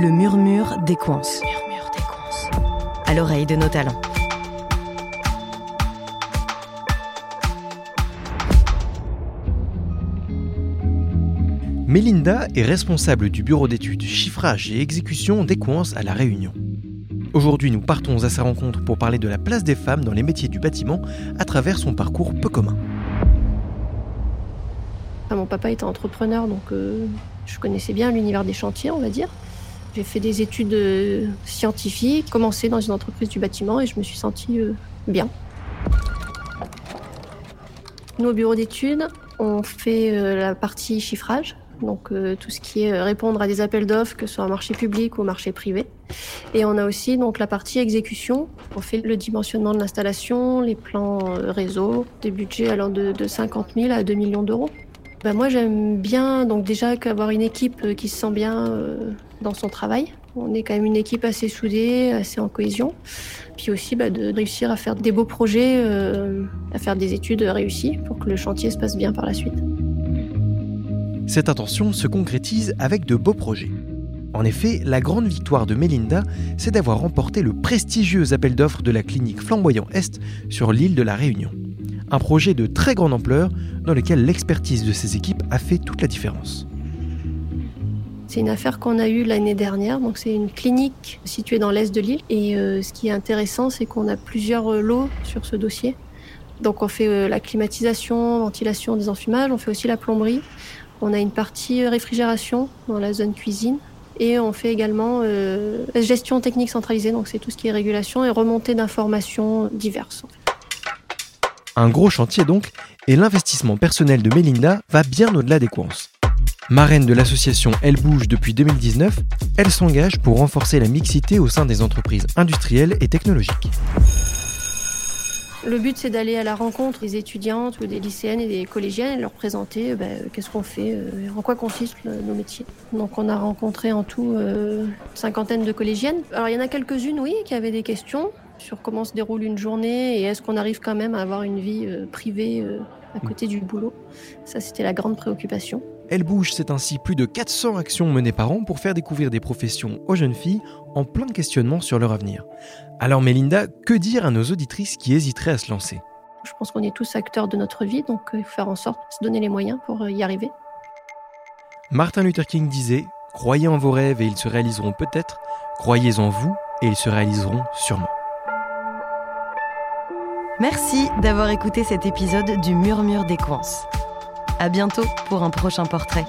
Le murmure des coins. À l'oreille de nos talents. Mélinda est responsable du bureau d'études chiffrage et exécution d'Equance à La Réunion. Aujourd'hui, nous partons à sa rencontre pour parler de la place des femmes dans les métiers du bâtiment à travers son parcours peu commun. Mon papa était entrepreneur, donc euh, je connaissais bien l'univers des chantiers, on va dire. J'ai fait des études euh, scientifiques, commencé dans une entreprise du bâtiment et je me suis sentie euh, bien. Nous, au bureau d'études, on fait la partie chiffrage, donc tout ce qui est répondre à des appels d'offres, que ce soit un marché public ou marché privé. Et on a aussi donc la partie exécution. On fait le dimensionnement de l'installation, les plans réseau, des budgets allant de, de 50 000 à 2 millions d'euros. Bah, moi j'aime bien donc déjà qu'avoir une équipe euh, qui se sent bien euh, dans son travail. On est quand même une équipe assez soudée, assez en cohésion. Puis aussi bah, de réussir à faire des beaux projets, euh, à faire des études réussies pour que le chantier se passe bien par la suite. Cette intention se concrétise avec de beaux projets. En effet, la grande victoire de Melinda, c'est d'avoir remporté le prestigieux appel d'offres de la clinique Flamboyant Est sur l'île de la Réunion un projet de très grande ampleur dans lequel l'expertise de ses équipes a fait toute la différence. C'est une affaire qu'on a eue l'année dernière. Donc c'est une clinique située dans l'est de l'île. Et euh, ce qui est intéressant, c'est qu'on a plusieurs euh, lots sur ce dossier. Donc on fait euh, la climatisation, ventilation, des enfumages. On fait aussi la plomberie. On a une partie réfrigération dans la zone cuisine. Et on fait également gestion technique centralisée. Donc c'est tout ce qui est régulation et remontée d'informations diverses. Un gros chantier donc, et l'investissement personnel de Melinda va bien au-delà des courses. Marraine de l'association Elle Bouge depuis 2019, elle s'engage pour renforcer la mixité au sein des entreprises industrielles et technologiques. Le but, c'est d'aller à la rencontre des étudiantes ou des lycéennes et des collégiennes et leur présenter ben, qu'est-ce qu'on fait, euh, en quoi consistent nos métiers. Donc, on a rencontré en tout euh, une cinquantaine de collégiennes. Alors, il y en a quelques-unes, oui, qui avaient des questions sur comment se déroule une journée et est-ce qu'on arrive quand même à avoir une vie euh, privée euh, à côté du boulot. Ça, c'était la grande préoccupation. Elle bouge, c'est ainsi plus de 400 actions menées par an pour faire découvrir des professions aux jeunes filles en plein de questionnements sur leur avenir. Alors Mélinda, que dire à nos auditrices qui hésiteraient à se lancer? Je pense qu'on est tous acteurs de notre vie, donc euh, il faut faire en sorte de se donner les moyens pour y arriver. Martin Luther King disait Croyez en vos rêves et ils se réaliseront peut-être, croyez en vous et ils se réaliseront sûrement. Merci d'avoir écouté cet épisode du Murmure des Coins. À bientôt pour un prochain portrait.